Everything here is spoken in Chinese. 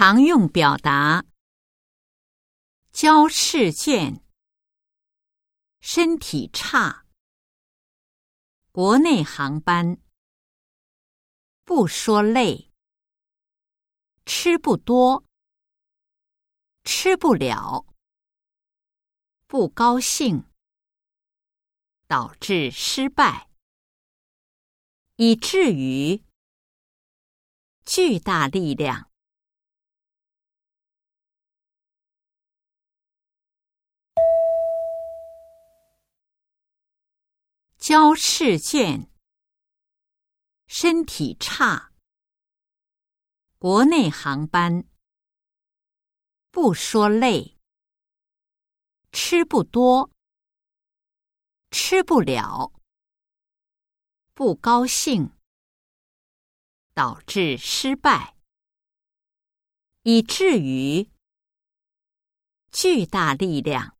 常用表达：交试卷、身体差、国内航班、不说累、吃不多、吃不了、不高兴、导致失败，以至于巨大力量。交试卷，身体差，国内航班，不说累，吃不多，吃不了，不高兴，导致失败，以至于巨大力量。